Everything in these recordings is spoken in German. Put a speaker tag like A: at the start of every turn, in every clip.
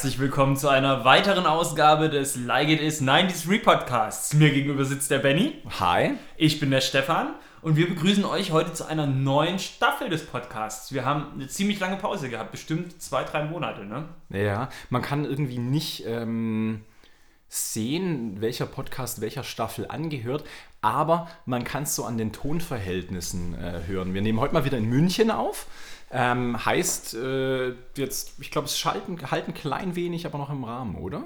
A: herzlich willkommen zu einer weiteren Ausgabe des Like It Is 93 Podcasts. Mir gegenüber sitzt der Benny.
B: Hi.
A: Ich bin der Stefan und wir begrüßen euch heute zu einer neuen Staffel des Podcasts. Wir haben eine ziemlich lange Pause gehabt, bestimmt zwei, drei Monate, ne?
B: Ja, man kann irgendwie nicht ähm, sehen, welcher Podcast welcher Staffel angehört, aber man kann es so an den Tonverhältnissen äh, hören. Wir nehmen heute mal wieder in München auf. Ähm, heißt äh, jetzt, ich glaube, es schalten, halt ein klein wenig, aber noch im Rahmen, oder?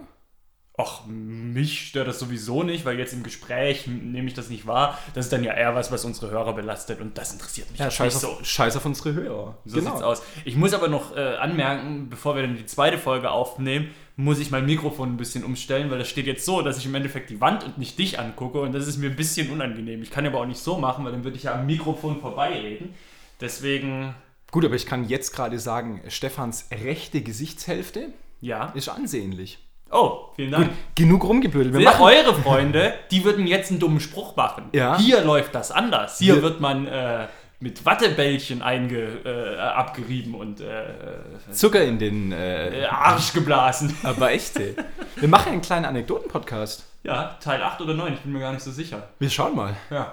A: Ach, mich stört das sowieso nicht, weil jetzt im Gespräch nehme ich das nicht wahr. Das ist dann ja eher was, was unsere Hörer belastet und das interessiert mich
B: ja, scheiß auf, so. Scheiß auf unsere Hörer.
A: So genau. sieht's aus. Ich muss aber noch äh, anmerken, bevor wir dann die zweite Folge aufnehmen, muss ich mein Mikrofon ein bisschen umstellen, weil das steht jetzt so, dass ich im Endeffekt die Wand und nicht dich angucke und das ist mir ein bisschen unangenehm. Ich kann aber auch nicht so machen, weil dann würde ich ja am Mikrofon vorbeireden. Deswegen
B: Gut, aber ich kann jetzt gerade sagen, Stefans rechte Gesichtshälfte
A: ja.
B: ist ansehnlich.
A: Oh, vielen Dank. Gut,
B: genug rumgebürdelt.
A: Wir eure Freunde, die würden jetzt einen dummen Spruch machen.
B: Ja.
A: Hier läuft das anders. Hier, Hier wird man äh, mit Wattebällchen einge, äh, abgerieben und äh,
B: Zucker in den äh,
A: äh, Arsch geblasen.
B: Aber echt, ey. Wir machen einen kleinen Anekdoten-Podcast.
A: Ja, Teil 8 oder 9, ich bin mir gar nicht so sicher.
B: Wir schauen mal.
A: Ja.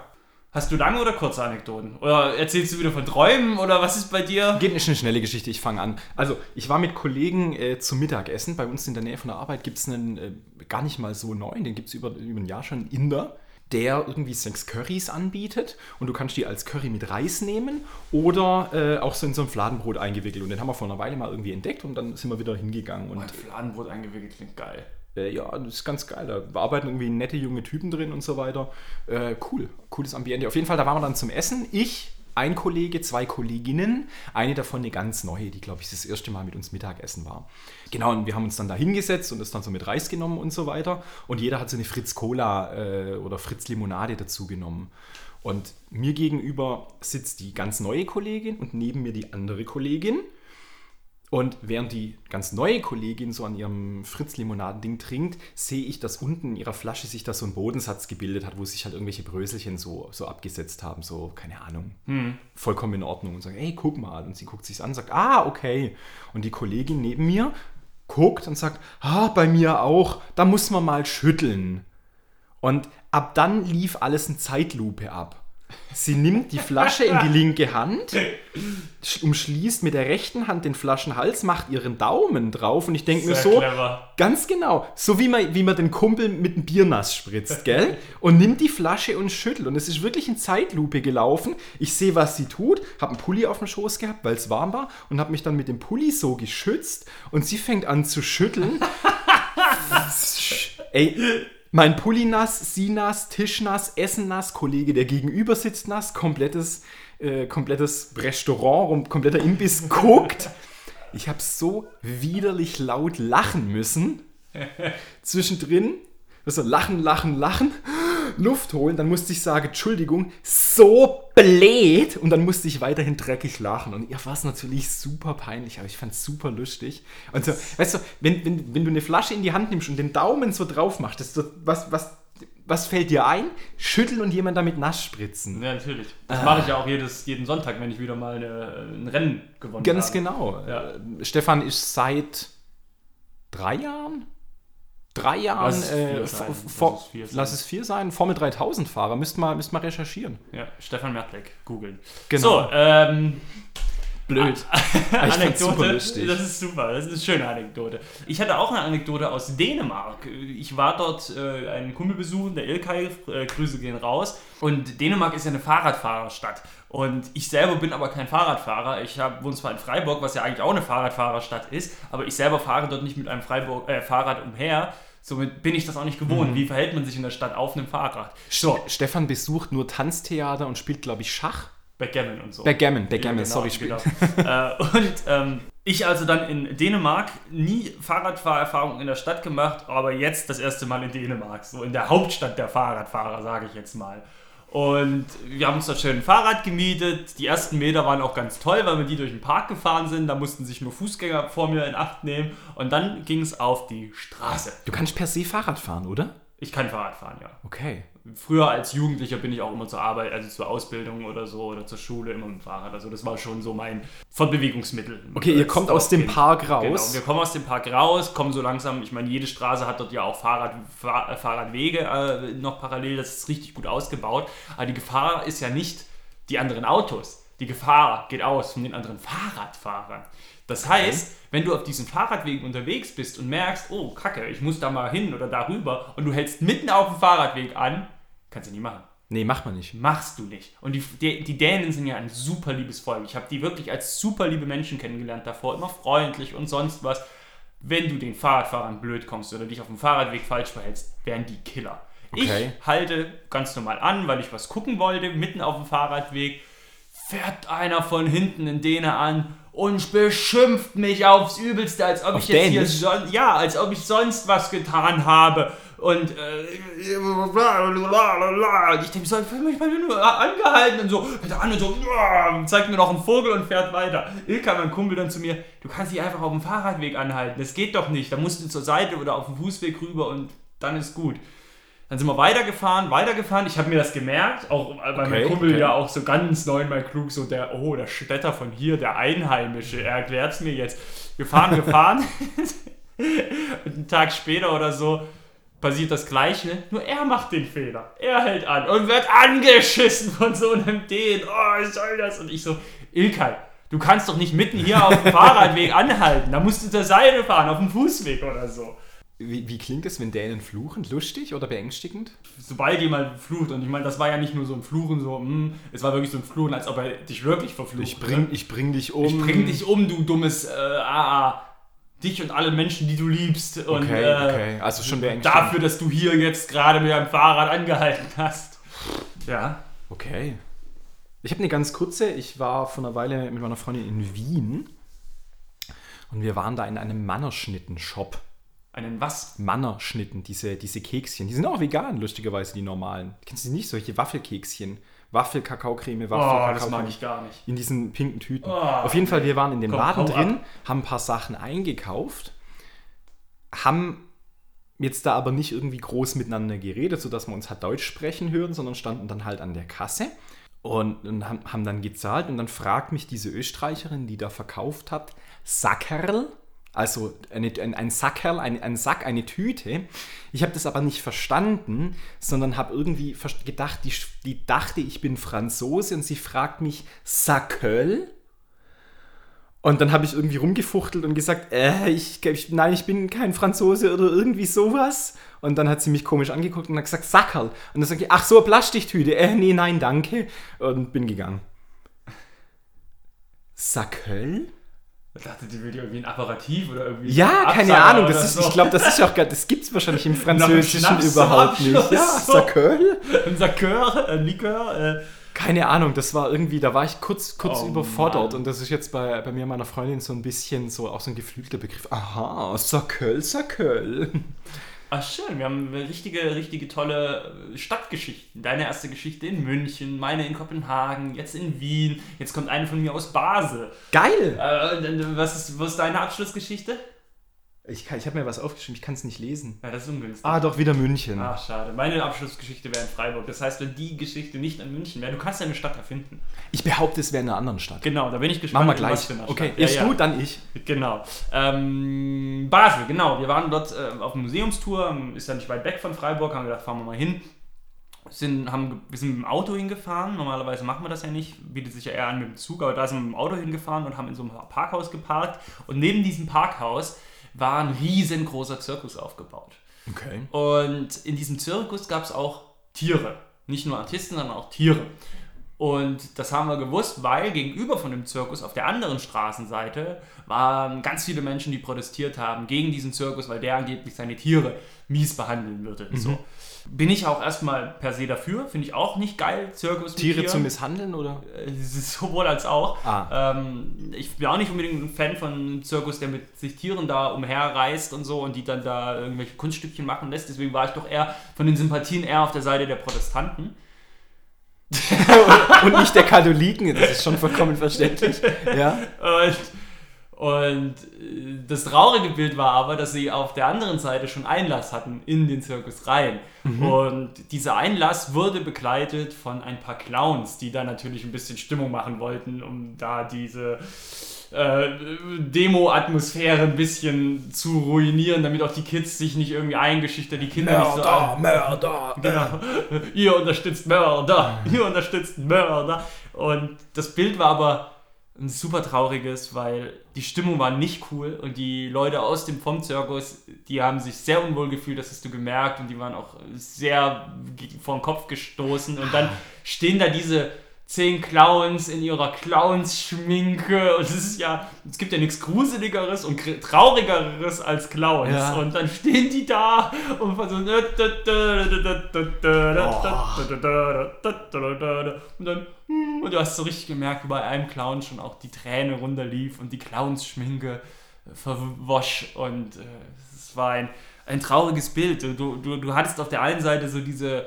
A: Hast du lange oder kurze Anekdoten? Oder erzählst du wieder von Träumen oder was ist bei dir?
B: Geht nicht eine schnelle Geschichte, ich fange an. Also, ich war mit Kollegen äh, zum Mittagessen. Bei uns in der Nähe von der Arbeit gibt es einen äh, gar nicht mal so neuen, den gibt es über, über ein Jahr schon, einen Inder, der irgendwie sechs Currys anbietet und du kannst die als Curry mit Reis nehmen oder äh, auch so in so ein Fladenbrot eingewickelt. Und den haben wir vor einer Weile mal irgendwie entdeckt und dann sind wir wieder hingegangen. Und,
A: und Fladenbrot eingewickelt klingt geil
B: äh, ja, das ist ganz geil. Da arbeiten irgendwie nette junge Typen drin und so weiter. Äh, cool, cooles Ambiente. Auf jeden Fall, da waren wir dann zum Essen. Ich, ein Kollege, zwei Kolleginnen, eine davon eine ganz neue, die, glaube ich, das erste Mal mit uns Mittagessen war. Genau, und wir haben uns dann da hingesetzt und das dann so mit Reis genommen und so weiter. Und jeder hat so eine Fritz Cola äh, oder Fritz Limonade dazu genommen. Und mir gegenüber sitzt die ganz neue Kollegin und neben mir die andere Kollegin. Und während die ganz neue Kollegin so an ihrem Fritz-Limonadending trinkt, sehe ich, dass unten in ihrer Flasche sich da so ein Bodensatz gebildet hat, wo sich halt irgendwelche Bröselchen so, so abgesetzt haben, so, keine Ahnung, hm. vollkommen in Ordnung und sagt, ey, guck mal. Und sie guckt sich an, sagt, ah, okay. Und die Kollegin neben mir guckt und sagt, ah, bei mir auch, da muss man mal schütteln. Und ab dann lief alles in Zeitlupe ab. Sie nimmt die Flasche in die linke Hand, umschließt mit der rechten Hand den Flaschenhals, macht ihren Daumen drauf und ich denke mir so,
A: clever.
B: ganz genau, so wie man, wie man den Kumpel mit dem Biernass spritzt, gell? Und nimmt die Flasche und schüttelt. Und es ist wirklich in Zeitlupe gelaufen. Ich sehe, was sie tut, habe einen Pulli auf dem Schoß gehabt, weil es warm war und habe mich dann mit dem Pulli so geschützt und sie fängt an zu schütteln. Ey, mein Pulli nass, sie nass, Tisch nass, Essen nass, Kollege, der gegenüber sitzt nass, komplettes, äh, komplettes Restaurant, kompletter Imbiss guckt. Ich habe so widerlich laut lachen müssen. Zwischendrin, so lachen, lachen, lachen. Luft holen, dann musste ich sagen, Entschuldigung, so bläht und dann musste ich weiterhin dreckig lachen. Und ihr war es natürlich super peinlich, aber ich fand es super lustig. Und so, weißt du, wenn, wenn, wenn du eine Flasche in die Hand nimmst und den Daumen so drauf machst, das so, was, was, was fällt dir ein? Schütteln und jemand damit nass spritzen.
A: Ja, natürlich. Das ah. mache ich ja auch jedes, jeden Sonntag, wenn ich wieder mal eine, ein Rennen gewonnen
B: Ganz
A: habe.
B: Ganz genau. Ja. Stefan ist seit drei Jahren drei Jahren, lass es, äh, vor, lass es vier sein, Formel 3000 Fahrer, müsst mal, müsst mal recherchieren.
A: Ja, Stefan Mertleck, googeln.
B: Genau.
A: So, ähm,
B: Blöd.
A: Anekdote, das ist super, das ist eine schöne Anekdote. Ich hatte auch eine Anekdote aus Dänemark. Ich war dort äh, einen Kumpel besuchen, der Ilkay, äh, Grüße gehen raus. Und Dänemark ist ja eine Fahrradfahrerstadt. Und ich selber bin aber kein Fahrradfahrer. Ich hab, wohne zwar in Freiburg, was ja eigentlich auch eine Fahrradfahrerstadt ist, aber ich selber fahre dort nicht mit einem Freiburg, äh, Fahrrad umher. Somit bin ich das auch nicht gewohnt. Mhm. Wie verhält man sich in der Stadt auf einem Fahrrad?
B: So. Stefan besucht nur Tanztheater und spielt, glaube ich, Schach.
A: Backgammon und so.
B: Backgammon, Backgammon, ja, genau, sorry,
A: genau. äh, und ähm, ich also dann in Dänemark nie Fahrradfahrerfahrung in der Stadt gemacht, aber jetzt das erste Mal in Dänemark, so in der Hauptstadt der Fahrradfahrer, sage ich jetzt mal. Und wir haben uns da schön ein Fahrrad gemietet. Die ersten Meter waren auch ganz toll, weil wir die durch den Park gefahren sind. Da mussten sich nur Fußgänger vor mir in Acht nehmen. Und dann ging es auf die Straße.
B: Du kannst per se Fahrrad fahren, oder?
A: Ich kann Fahrrad fahren, ja.
B: Okay.
A: Früher als Jugendlicher bin ich auch immer zur Arbeit, also zur Ausbildung oder so oder zur Schule immer mit dem Fahrrad. Also das war schon so mein Fortbewegungsmittel.
B: Okay, ihr kommt aus dem Park raus.
A: Genau, wir kommen aus dem Park raus, kommen so langsam, ich meine, jede Straße hat dort ja auch Fahrrad, Fahr Fahrradwege äh, noch parallel, das ist richtig gut ausgebaut. Aber die Gefahr ist ja nicht die anderen Autos. Die Gefahr geht aus von den anderen Fahrradfahrern. Das heißt, wenn du auf diesen Fahrradwegen unterwegs bist und merkst, oh Kacke, ich muss da mal hin oder darüber und du hältst mitten auf dem Fahrradweg an, kannst du nicht machen.
B: Nee, macht man nicht.
A: Machst du nicht. Und die, die, die Dänen sind ja ein super liebes Volk. Ich habe die wirklich als super liebe Menschen kennengelernt davor, immer freundlich und sonst was. Wenn du den Fahrradfahrern blöd kommst oder dich auf dem Fahrradweg falsch verhältst, wären die Killer.
B: Okay.
A: Ich halte ganz normal an, weil ich was gucken wollte, mitten auf dem Fahrradweg. Fährt einer von hinten in Däne an und beschimpft mich aufs Übelste, als ob
B: Auf
A: ich jetzt hier
B: Dänisch?
A: son ja, als ob ich sonst was getan habe. Und äh, und ich denke so, ich fühle mich mal nur angehalten und so, fährt er an und so, zeigt mir noch einen Vogel und fährt weiter. Ilka, mein Kumpel, dann zu mir, du kannst dich einfach auf dem Fahrradweg anhalten, das geht doch nicht, da musst du zur Seite oder auf dem Fußweg rüber und dann ist gut. Dann sind wir weitergefahren, weitergefahren. Ich habe mir das gemerkt, auch weil mein
B: Okay,
A: Kumpel
B: okay.
A: ja auch so ganz neu mal klug, so der, oh, der Städter von hier, der Einheimische, er erklärt es mir jetzt. Wir fahren, gefahren. und einen Tag später oder so passiert das Gleiche, nur er macht den Fehler. Er hält an und wird angeschissen von so einem Den. Oh, was soll das? Und ich so, Ilkay, du kannst doch nicht mitten hier auf dem Fahrradweg anhalten. Da musst du zur Seite fahren, auf dem Fußweg oder so.
B: Wie, wie klingt es, wenn Dänen fluchen? Lustig oder beängstigend?
A: sobald jemand flucht, und ich meine, das war ja nicht nur so ein Fluchen, so, mm, es war wirklich so ein Fluchen, als ob er dich wirklich verflucht.
B: Ich bring,
A: ne?
B: ich bring dich um.
A: ich bring dich um, du dummes äh, AA. Dich und alle Menschen, die du liebst. Und,
B: Okay,
A: äh,
B: okay. Also schon beängstigend.
A: Dafür, dass du hier jetzt gerade mit deinem Fahrrad angehalten hast. Ja.
B: Okay. Ich habe eine ganz kurze. Ich war vor einer Weile mit meiner Freundin in Wien und wir waren da in einem Mannerschnitten-Shop.
A: Einen was?
B: Mannerschnitten, diese, diese Kekschen. Die sind auch vegan, lustigerweise, die normalen. Kennst du die nicht? Solche Waffelkekschen. Waffel, Kakaocreme, Waffel,
A: Oh, das mag ich gar nicht.
B: In diesen pinken Tüten.
A: Oh.
B: Auf jeden Fall, wir waren in dem
A: Komm,
B: Laden drin, haben ein paar Sachen eingekauft, haben jetzt da aber nicht irgendwie groß miteinander geredet, sodass man uns hat Deutsch sprechen hören, sondern standen dann halt an der Kasse und, und haben, haben dann gezahlt und dann fragt mich diese Österreicherin, die da verkauft hat, Sackerl, also eine, ein, ein Sackerl, ein, ein Sack, eine Tüte. Ich habe das aber nicht verstanden, sondern habe irgendwie gedacht, die, die dachte, ich bin Franzose und sie fragt mich Sacköl. Und dann habe ich irgendwie rumgefuchtelt und gesagt, äh, ich, ich, nein, ich bin kein Franzose oder irgendwie sowas. Und dann hat sie mich komisch angeguckt und hat gesagt, Sackerl. Und dann sage ich, ach so, Plastiktüte. Äh, nee, nein, danke. Und bin gegangen. Sacköl?
A: Ich dachte, die will dir irgendwie ein Apparativ oder irgendwie.
B: Ja, keine Ahnung. Das ist,
A: so.
B: ich glaube, das ist auch gar, das gibt's wahrscheinlich im Französischen überhaupt nicht. Ja,
A: so.
B: Sacköl?
A: Ein Sakör, ein Likör. Äh,
B: Keine Ahnung, das war irgendwie, da war ich kurz, kurz
A: Oh
B: überfordert
A: Mann.
B: und das ist jetzt bei, bei mir und meiner Freundin so ein bisschen so auch so ein geflügelter Begriff. Aha, Sacköl, Sacköl.
A: Ach schön, wir haben richtige, richtige tolle äh, Stadtgeschichten. Deine erste Geschichte in München, meine in Kopenhagen, jetzt in Wien, jetzt kommt eine von mir aus Basel.
B: Geil!
A: Äh, äh, was, ist, was ist deine Abschlussgeschichte?
B: Ich, kann- ich habe mir was aufgeschrieben, ich kann es nicht lesen.
A: Ja, das ist ungünstig.
B: Ah, doch, wieder München.
A: Ach, schade. Meine Abschlussgeschichte wäre in Freiburg. Das heißt, wenn die Geschichte nicht in München wäre, du kannst ja eine Stadt erfinden.
B: Ich behaupte, es wäre in einer anderen Stadt.
A: Genau, da bin ich gespannt.
B: Machen wir gleich. Okay,
A: Stadt.
B: erst
A: ja, ja.
B: du, dann ich.
A: Genau. Ähm, Basel, genau. Wir waren dort äh, auf Museumstour, ist ja nicht weit weg von Freiburg, haben gedacht, fahren wir mal hin. Sind, haben, wir sind mit dem Auto hingefahren, normalerweise machen wir das ja nicht, bietet sich ja eher an mit dem Zug, aber da sind wir mit dem Auto hingefahren und haben in so einem Parkhaus geparkt. Und neben diesem Parkhaus war ein riesengroßer Zirkus aufgebaut.
B: Okay.
A: Und in diesem Zirkus gab es auch Tiere. Nicht nur Artisten, sondern auch Tiere. Und das haben wir gewusst, weil gegenüber von dem Zirkus auf der anderen Straßenseite waren ganz viele Menschen, die protestiert haben gegen diesen Zirkus, weil der angeblich seine Tiere mies behandeln würde. So. Bin ich auch erstmal per se dafür, finde ich auch nicht geil, Zirkus mit
B: Tiere zu misshandeln oder?
A: Äh, Sowohl als auch.
B: Ah.
A: Ähm, ich bin auch nicht unbedingt ein Fan von einem Zirkus, der mit sich Tieren da umherreist und so und die dann da irgendwelche Kunststückchen machen lässt. Deswegen war ich doch eher von den Sympathien eher auf der Seite der Protestanten.
B: Und nicht der Katholiken, das ist schon vollkommen verständlich. Ja.
A: Und, Und äh, das traurige Bild war aber, dass sie auf der anderen Seite schon Einlass hatten in den Zirkus rein. Mhm. Und dieser Einlass wurde begleitet von ein paar Clowns, die da natürlich ein bisschen Stimmung machen wollten, um da diese äh, Demo-Atmosphäre ein bisschen zu ruinieren, damit auch die Kids sich nicht irgendwie eingeschüchtert, die Kinder
B: Mörder,
A: nicht so. Ah,
B: Mörder!
A: Genau. Ihr unterstützt Mörder! Ihr unterstützt Mörder! Und das Bild war aber ein super trauriges, weil die Stimmung war nicht cool und die Leute aus dem vom Zirkus, die haben sich sehr unwohl gefühlt, das hast du gemerkt und die waren auch sehr vor den Kopf gestoßen und dann stehen da diese zehn Clowns in ihrer Clowns-Schminke und es ist ja, es gibt ja nichts Gruseligeres und Traurigeres als Clowns ja. und dann stehen die da und so und dann und du hast so richtig gemerkt, wie bei einem Clown schon auch die Träne runterlief und die Clowns-Schminke verwosch und äh, es war ein, ein trauriges Bild. Du, du, du hattest auf der einen Seite so diese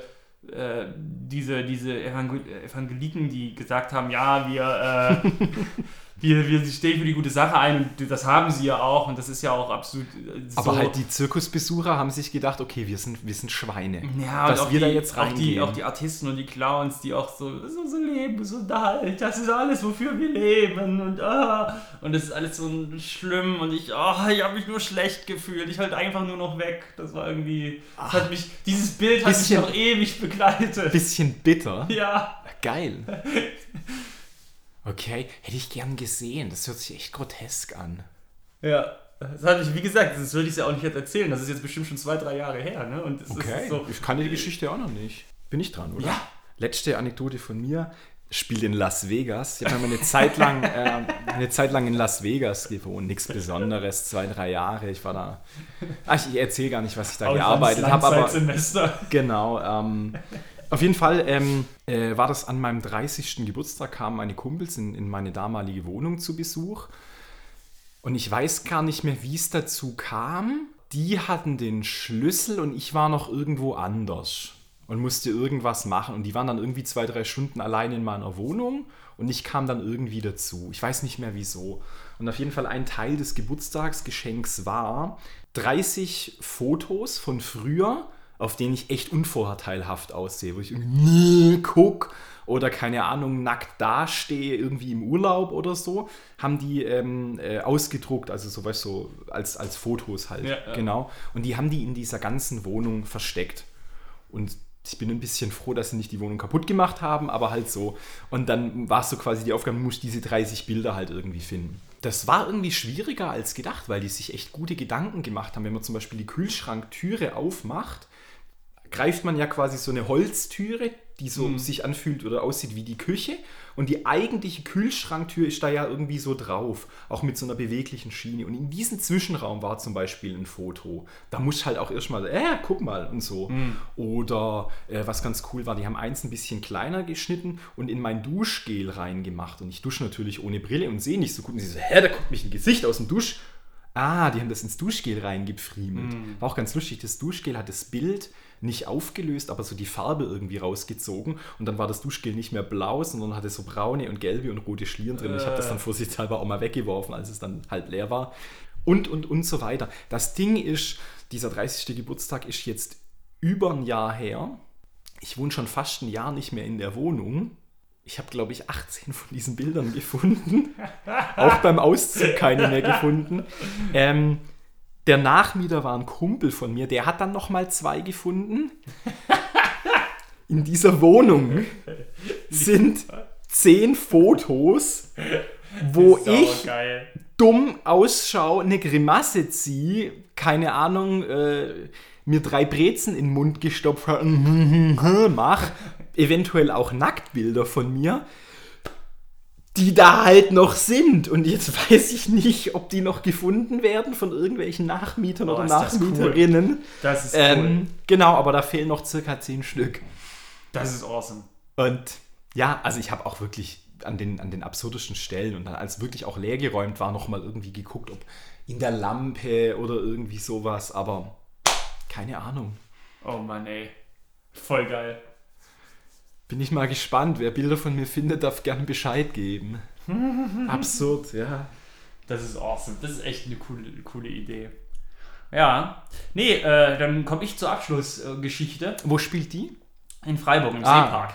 A: äh, diese, diese Evangel Evangeliken, die gesagt haben, ja, wir, äh, wir, wir stehen für die gute Sache ein und das haben sie ja auch und das ist ja auch absolut
B: äh, so. Aber halt die Zirkusbesucher haben sich gedacht, okay, wir sind, wir sind Schweine.
A: Ja, dass wir die, da jetzt reingehen. Auch die, auch die Artisten und die Clowns, die auch so, so, so leben, so da, das ist alles, wofür wir leben und ah, und das ist alles so schlimm und ich, oh, ich habe mich nur schlecht gefühlt. Ich wollte einfach nur noch weg. Das war irgendwie, das hat mich, dieses Bild hat bisschen, mich noch ewig begleitet.
B: Bisschen bitter.
A: Ja.
B: Geil. Okay, hätte ich gern gesehen. Das hört sich echt grotesk an.
A: Ja, das hatte ich, wie gesagt, das würde ich ja auch nicht jetzt erzählen. Das ist jetzt bestimmt schon zwei, drei Jahre her. Ne? Und
B: okay, so, ich kannte die Geschichte auch noch nicht. Bin ich dran, oder?
A: Ja.
B: Letzte Anekdote von mir. Spielt in Las Vegas. Ich habe eine Zeit lang äh, eine Zeit lang in Las Vegas gewohnt. Nichts Besonderes, zwei, drei Jahre. Ich war da. Ach, ich erzähle gar nicht, was ich da gearbeitet habe. Aber
A: Semester.
B: genau. Ähm, auf jeden Fall ähm, äh, war das an meinem 30. Geburtstag, kamen meine Kumpels in, in meine damalige Wohnung zu Besuch. Und ich weiß gar nicht mehr, wie es dazu kam. Die hatten den Schlüssel und ich war noch irgendwo anders und musste irgendwas machen. Und die waren dann irgendwie zwei, drei Stunden allein in meiner Wohnung und ich kam dann irgendwie dazu. Ich weiß nicht mehr wieso. Und auf jeden Fall ein Teil des Geburtstagsgeschenks war 30 Fotos von früher auf denen ich echt unvorteilhaft aussehe, wo ich irgendwie guck oder keine Ahnung, nackt dastehe, irgendwie im Urlaub oder so, haben die ähm, äh, ausgedruckt, also so weißt so als, als Fotos halt. Ja, ja. Genau. Und die haben die in dieser ganzen Wohnung versteckt. Und ich bin ein bisschen froh, dass sie nicht die Wohnung kaputt gemacht haben, aber halt so. Und dann war es so quasi die Aufgabe, muss diese 30 Bilder halt irgendwie finden. Das war irgendwie schwieriger als gedacht, weil die sich echt gute Gedanken gemacht haben. Wenn man zum Beispiel die Kühlschranktüre aufmacht, greift man ja quasi so eine Holztüre, die so mhm. sich anfühlt oder aussieht wie die Küche. Und die eigentliche Kühlschranktür ist da ja irgendwie so drauf, auch mit so einer beweglichen Schiene. Und in diesem Zwischenraum war zum Beispiel ein Foto. Da muss halt auch erstmal, äh, guck mal und so. Mhm. Oder äh, was ganz cool war, die haben eins ein bisschen kleiner geschnitten und in mein Duschgel reingemacht. Und ich dusche natürlich ohne Brille und sehe nicht so gut. Und sie so, hä, da guckt mich ein Gesicht aus dem Dusch. Ah, die haben das ins Duschgel reingefriemelt. Mhm. War auch ganz lustig. Das Duschgel hat das Bild nicht aufgelöst, aber so die Farbe irgendwie rausgezogen und dann war das Duschgel nicht mehr blau, sondern hatte so braune und gelbe und rote Schlieren drin. Äh. Ich habe das dann vorsichtshalber auch mal weggeworfen, als es dann halb leer war. Und, und, und so weiter. Das Ding ist, dieser 30. Geburtstag ist jetzt über ein Jahr her. Ich wohne schon fast ein Jahr nicht mehr in der Wohnung. Ich habe, glaube ich, 18 von diesen Bildern gefunden. auch beim Auszug keine mehr gefunden. Ähm, der Nachmieter war ein Kumpel von mir, der hat dann nochmal zwei gefunden. In dieser Wohnung sind zehn Fotos, wo ich geil. dumm ausschaue, eine Grimasse ziehe, keine Ahnung, äh, mir drei Brezen in den Mund gestopft habe, mach, eventuell auch Nacktbilder von mir die da halt noch sind. Und jetzt weiß ich nicht, ob die noch gefunden werden von irgendwelchen Nachmietern oh, oder Nachmieterinnen.
A: Das, cool. das ist ähm, cool.
B: Genau, aber da fehlen noch circa zehn Stück.
A: Das ist awesome.
B: Und ja, also ich habe auch wirklich an den, an den absurdesten Stellen und dann als wirklich auch leergeräumt war, nochmal irgendwie geguckt, ob in der Lampe oder irgendwie sowas, aber keine Ahnung.
A: Oh Mann, ey. Voll geil.
B: Bin ich mal gespannt. Wer Bilder von mir findet, darf gerne Bescheid geben. Absurd, ja.
A: Das ist awesome. Das ist echt eine coole, coole Idee. Ja. Nee, äh, dann komme ich zur Abschlussgeschichte.
B: Wo spielt die?
A: In Freiburg, im
B: Ah.
A: Seepark.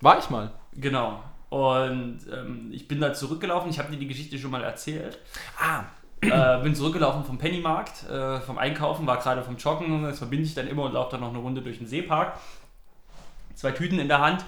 B: War ich mal.
A: Genau. Und ähm, ich bin da zurückgelaufen. Ich habe dir die Geschichte schon mal erzählt.
B: Ah,
A: äh, bin zurückgelaufen vom Pennymarkt, äh, vom Einkaufen, war gerade vom Joggen. Das verbinde ich dann immer und laufe dann noch eine Runde durch den Seepark. Zwei Tüten in der Hand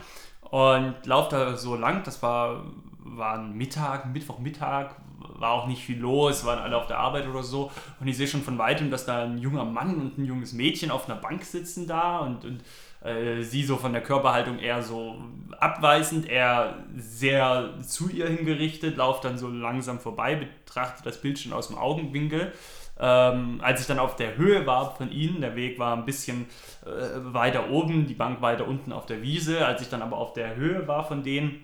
A: und laufe da so lang. Das war, war ein Mittag, Mittwochmittag, war auch nicht viel los, waren alle auf der Arbeit oder so. Und ich sehe schon von weitem, dass da ein junger Mann und ein junges Mädchen auf einer Bank sitzen da und, und äh, sie so von der Körperhaltung eher so abweisend, eher sehr zu ihr hingerichtet, lauft dann so langsam vorbei, betrachtet das Bild schon aus dem Augenwinkel. Ähm, als ich dann auf der Höhe war von ihnen, der Weg war ein bisschen äh, weiter oben, die Bank weiter unten auf der Wiese, als ich dann aber auf der Höhe war von denen,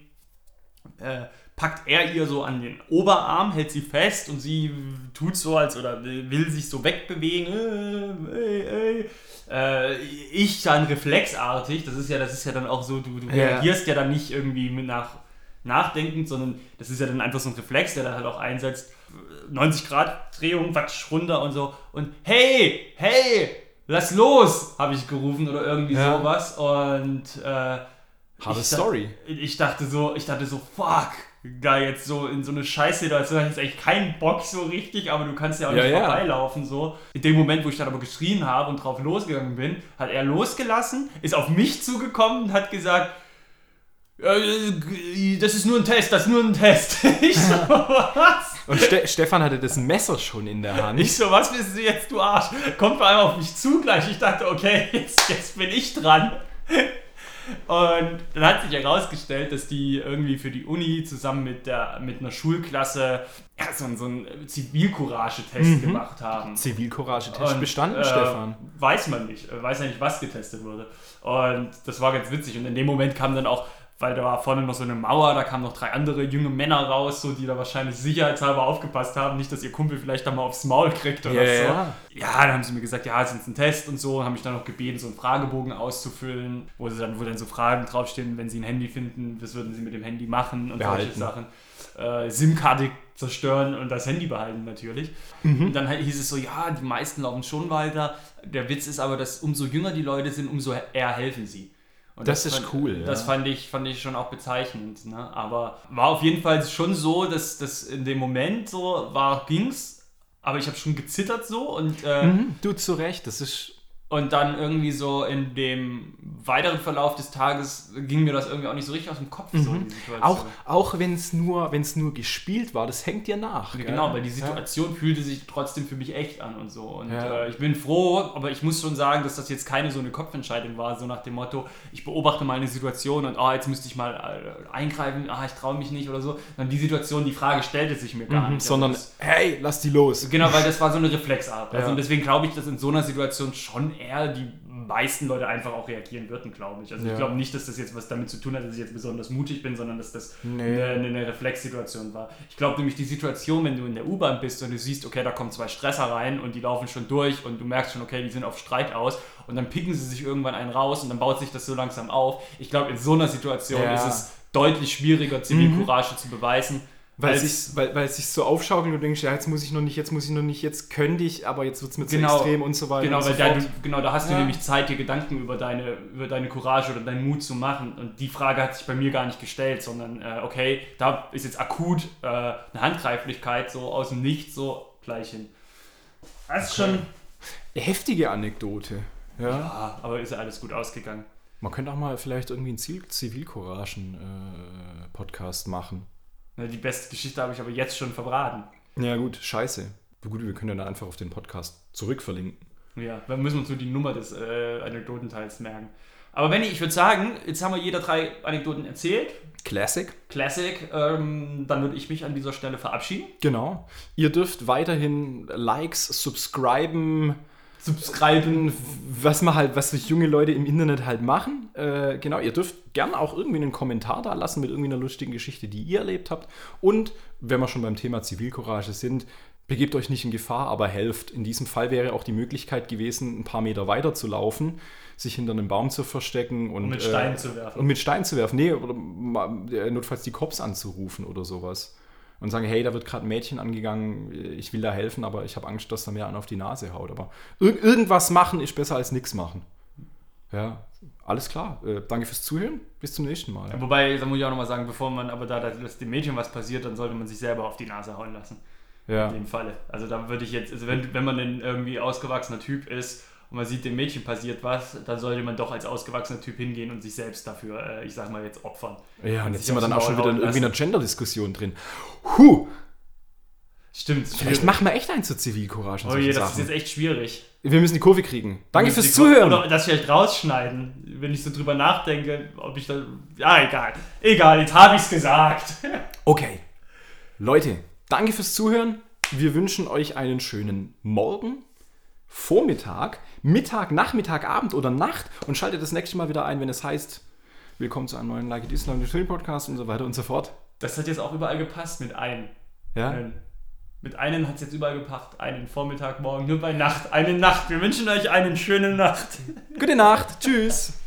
A: äh, packt er ihr so an den Oberarm, hält sie fest und sie tut so, als oder will sich so wegbewegen. Äh. Äh, ich dann reflexartig, das ist ja, das ist ja dann auch so, du, du
B: Ja.
A: reagierst ja dann nicht irgendwie mit nach nachdenkend, sondern das ist ja dann einfach so ein Reflex, der dann halt auch einsetzt. 90 Grad Drehung, watsch runter und so. Und hey, hey, lass los, habe ich gerufen oder irgendwie
B: Ja.
A: sowas. Und äh,
B: Harte
A: ich
B: Story.
A: Ich dachte so, ich dachte so, fuck, da jetzt so in so eine Scheißsituation hast du eigentlich keinen Bock so richtig, aber du kannst ja auch
B: Ja,
A: nicht
B: ja.
A: vorbeilaufen so. In dem Moment, wo ich dann aber geschrien habe und drauf losgegangen bin, hat er losgelassen, ist auf mich zugekommen und hat gesagt, das ist nur ein Test, das ist nur ein Test. Ich so, was?
B: Und Ste Stefan hatte das Messer schon in der Hand.
A: Ich so, was bist du jetzt, du Arsch? Kommt vor allem auf mich zu gleich. Ich dachte, okay, jetzt, jetzt bin ich dran. Und dann hat sich herausgestellt, dass die irgendwie für die Uni zusammen mit, der, mit einer Schulklasse ja, so, einen- so einen Zivilcourage-Test gemacht haben.
B: Zivilcourage-Test bestanden,
A: äh,
B: Stefan.
A: Weiß man nicht. Äh, Weiß ja nicht, was getestet wurde. Und das war ganz witzig. Und in dem Moment kam dann auch, weil da war vorne noch so eine Mauer, da kamen noch drei andere junge Männer raus, so, die da wahrscheinlich sicherheitshalber aufgepasst haben. Nicht, dass ihr Kumpel vielleicht da mal aufs Maul kriegt oder
B: Ja,
A: so.
B: ja.
A: Ja, dann haben sie mir gesagt, ja, es ist ein Test und so, und haben mich dann noch gebeten, so einen Fragebogen auszufüllen, wo, sie dann, wo dann so Fragen draufstehen, wenn sie ein Handy finden, was würden sie mit dem Handy machen und solche
B: Behalten.
A: Sachen. Äh, SIM-Karte zerstören und das Handy behalten natürlich.
B: Mhm.
A: Und dann halt hieß es so, ja, die meisten laufen schon weiter. Der Witz ist aber, dass umso jünger die Leute sind, umso eher helfen sie. Und
B: Das ist
A: fand,
B: cool, ja.
A: Das fand ich, fand ich schon auch bezeichnend. Ne? Aber war auf jeden Fall schon so, dass das in dem Moment so war, ging's. Aber ich habe schon gezittert so und, äh,
B: Mhm, du zu Recht, das ist.
A: Und dann irgendwie so in dem weiteren Verlauf des Tages ging mir das irgendwie auch nicht so richtig aus dem Kopf. So, die Situation.
B: Mhm. Auch, auch wenn es nur, wenn's nur gespielt war, das hängt dir nach. gell?
A: Genau, weil die
B: Ja.
A: Situation fühlte sich trotzdem für mich echt an und so. Und
B: Ja.
A: äh, ich bin froh, aber ich muss schon sagen, dass das jetzt keine so eine Kopfentscheidung war, so nach dem Motto, ich beobachte mal eine Situation und ah, jetzt müsste ich mal äh, eingreifen, ah, ich traue mich nicht oder so. Dann die Situation, die Frage stellte sich mir gar
B: Mhm,
A: nicht.
B: sondern,
A: Also das,
B: hey, lass die los.
A: genau, weil das war so eine Reflexart. Also
B: Ja.
A: und deswegen glaube ich, dass in so einer Situation schon eher die meisten Leute einfach auch reagieren würden, glaube ich. Also
B: Ja.
A: ich glaube nicht, dass das jetzt was damit zu tun hat, dass ich jetzt besonders mutig bin, sondern dass das
B: Nee.
A: eine, eine Reflexsituation war. Ich glaube nämlich die Situation, wenn du in der U-Bahn bist und du siehst, okay, da kommen zwei Stresser rein und die laufen schon durch und du merkst schon, okay, die sind auf Streit aus und dann picken sie sich irgendwann einen raus und dann baut sich das so langsam auf. Ich glaube, in so einer Situation
B: Ja.
A: ist es deutlich schwieriger, Zivilcourage zu beweisen.
B: Weil es sich, weil, weil es sich so aufschaukelt und du denkst, ja, jetzt muss ich noch nicht, jetzt muss ich noch nicht, jetzt könnte ich, aber jetzt wird es mir zu
A: Genau.
B: extrem und so weiter.
A: Genau,
B: und
A: weil
B: so
A: da,
B: fort.
A: du, genau, da hast du
B: Ja.
A: nämlich Zeit, dir Gedanken über deine, über deine Courage oder deinen Mut zu machen. Und die Frage hat sich bei mir gar nicht gestellt, sondern äh, okay, da ist jetzt akut äh, eine Handgreiflichkeit so aus dem Nichts so gleich hin. Das ist schon.
B: Heftige Anekdote. Ja.
A: Ja, aber ist ja alles gut ausgegangen.
B: Man könnte auch mal vielleicht irgendwie einen Zivilcouragen-Podcast machen.
A: Ne, Die beste Geschichte habe ich aber jetzt schon verbraten.
B: Ja, gut, scheiße. Gut, wir können ja dann einfach auf den Podcast zurückverlinken.
A: Ja, dann müssen wir uns nur die Nummer des äh, Anekdotenteils merken. Aber Benni, ich würde sagen, jetzt haben wir jeder drei Anekdoten erzählt.
B: Classic.
A: Classic. Ähm, dann würde ich mich an dieser Stelle verabschieden.
B: Genau. Ihr dürft weiterhin Likes, subscriben,
A: Subscriben.
B: was man halt, was sich junge Leute im Internet halt machen. Äh, genau, ihr dürft gern auch irgendwie einen Kommentar da lassen mit irgendwie einer lustigen Geschichte, die ihr erlebt habt. Und wenn wir schon beim Thema Zivilcourage sind, begebt euch nicht in Gefahr, aber helft. In diesem Fall wäre auch die Möglichkeit gewesen, ein paar Meter weiter zu laufen, sich hinter einem Baum zu verstecken und,
A: Und mit
B: äh,
A: Steinen zu werfen.
B: Und mit Steinen zu werfen. Nee, oder äh, notfalls die Cops anzurufen oder sowas. Und sagen, hey, da wird gerade ein Mädchen angegangen, ich will da helfen, aber ich habe Angst, dass da mehr an auf die Nase haut. Aber ir irgendwas machen ist besser als nichts machen. Ja, alles klar. Äh, danke fürs Zuhören. Bis zum nächsten Mal.
A: Ja, wobei, da muss ich auch nochmal sagen, bevor man aber da, dass dem Mädchen was passiert, dann sollte man sich selber auf die Nase hauen lassen. Ja. In dem Falle. Also da würde ich jetzt, also wenn, wenn man ein irgendwie ausgewachsener Typ ist und man sieht, dem Mädchen passiert was, dann sollte man doch als ausgewachsener Typ hingehen und sich selbst dafür, äh, ich sag mal jetzt, opfern.
B: Ja, und jetzt sind wir dann auch schon wieder in irgendwie einer Gender-Diskussion drin. Huh!
A: Stimmt.
B: Vielleicht machen wir echt einen zur Zivilcourage.
A: Oh je, das Sachen. ist jetzt echt schwierig.
B: Wir müssen die Kurve kriegen. Danke fürs Zuhören.
A: Oder das vielleicht rausschneiden, wenn ich so drüber nachdenke, ob ich da. Ja, egal. Egal, jetzt habe ich es gesagt.
B: Okay. Leute, danke fürs Zuhören. Wir wünschen euch einen schönen Morgen, Vormittag, Mittag, Nachmittag, Abend oder Nacht und schaltet das nächste Mal wieder ein, wenn es heißt, willkommen zu einem neuen Like It Islam Podcast und so weiter und so fort.
A: Das hat jetzt auch überall gepasst mit ein.
B: Ja. Ein.
A: Mit einem hat es jetzt überall gepackt. Einen Vormittag, morgen, nur bei Nacht. Eine Nacht. Wir wünschen euch eine schöne Nacht.
B: Gute Nacht. Tschüss.